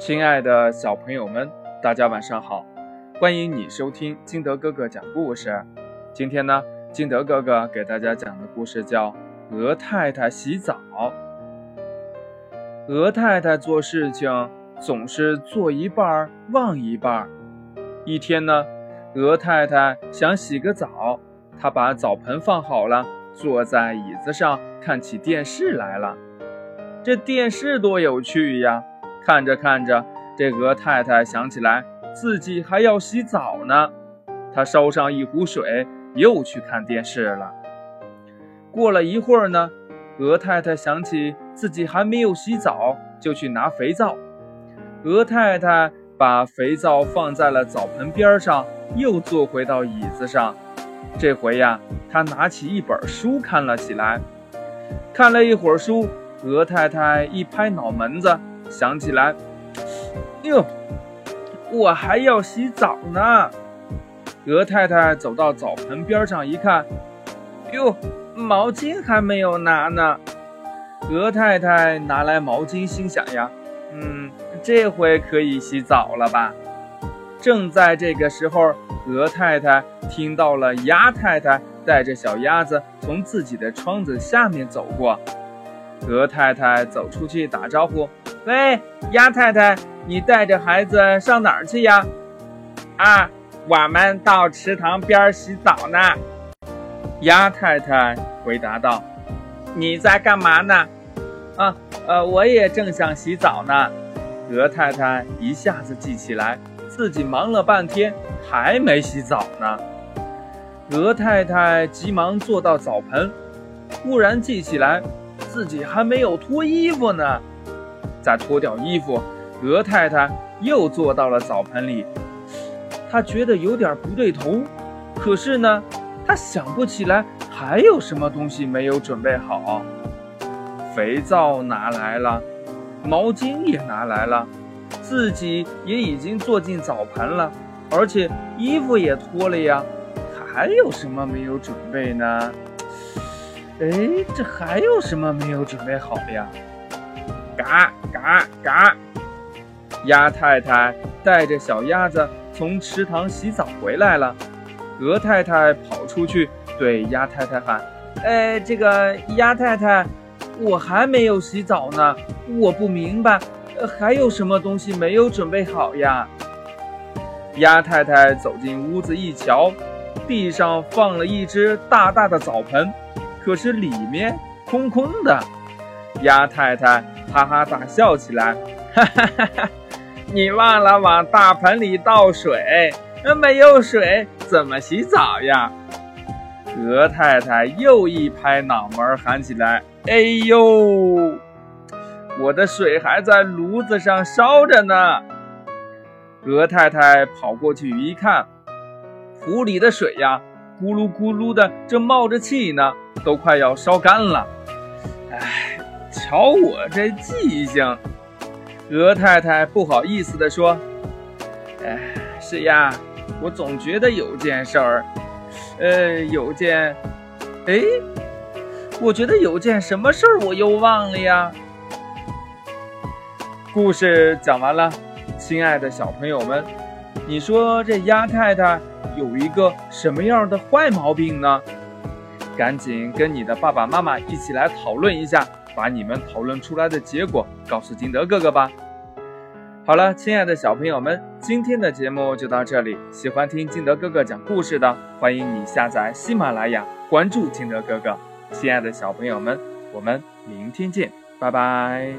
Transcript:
亲爱的小朋友们，大家晚上好！欢迎你收听金德哥哥讲故事。今天呢，金德哥哥给大家讲的故事叫《鹅太太洗澡》。鹅太太做事情总是做一半忘一半。一天呢，鹅太太想洗个澡，她把澡盆放好了，坐在椅子上看起电视来了。这电视多有趣呀！看着看着，这鹅太太想起来自己还要洗澡呢。她烧上一壶水，又去看电视了。过了一会儿呢，鹅太太想起自己还没有洗澡，就去拿肥皂。鹅太太把肥皂放在了澡盆边上，又坐回到椅子上。这回呀，她拿起一本书看了起来。看了一会儿书，鹅太太一拍脑门子。想起来，哟，我还要洗澡呢。鹅太太走到澡盆边上一看，哟，毛巾还没有拿呢。鹅太太拿来毛巾，心想呀，嗯，这回可以洗澡了吧？正在这个时候，鹅太太听到了鸭太太带着小鸭子从自己的窗子下面走过。鹅太太走出去打招呼。喂，鸭太太，你带着孩子上哪儿去呀？啊，我们到池塘边洗澡呢。鸭太太回答道：“你在干嘛呢？”啊，呃，我也正想洗澡呢。鹅太太一下子记起来，自己忙了半天还没洗澡呢。鹅太太急忙坐到澡盆，忽然记起来，自己还没有脱衣服呢。再脱掉衣服，鹅太太又坐到了澡盆里。她觉得有点不对头，可是呢，她想不起来还有什么东西没有准备好。肥皂拿来了，毛巾也拿来了，自己也已经坐进澡盆了，而且衣服也脱了呀。还有什么没有准备呢？哎，这还有什么没有准备好呀？嘎嘎嘎！鸭太太带着小鸭子从池塘洗澡回来了。鹅太太跑出去对鸭太太喊：“哎，这个鸭太太，我还没有洗澡呢，我不明白，还有什么东西没有准备好呀？”鸭太太走进屋子一瞧，地上放了一只大大的澡盆，可是里面空空的。鸭太太。哈哈大笑起来，哈哈哈哈！你忘了往大盆里倒水，那没有水怎么洗澡呀？鹅太太又一拍脑门，喊起来：“哎呦，我的水还在炉子上烧着呢！”鹅太太跑过去一看，壶里的水呀，咕噜咕噜的正冒着气呢，都快要烧干了。哎。瞧我这记性，鹅太太不好意思地说：“哎，是呀，我总觉得有件事儿，呃，有件，哎，我觉得有件什么事儿我又忘了呀。”故事讲完了，亲爱的小朋友们，你说这鸭太太有一个什么样的坏毛病呢？赶紧跟你的爸爸妈妈一起来讨论一下。把你们讨论出来的结果告诉金德哥哥吧。好了，亲爱的小朋友们，今天的节目就到这里。喜欢听金德哥哥讲故事的，欢迎你下载喜马拉雅，关注金德哥哥。亲爱的小朋友们，我们明天见，拜拜。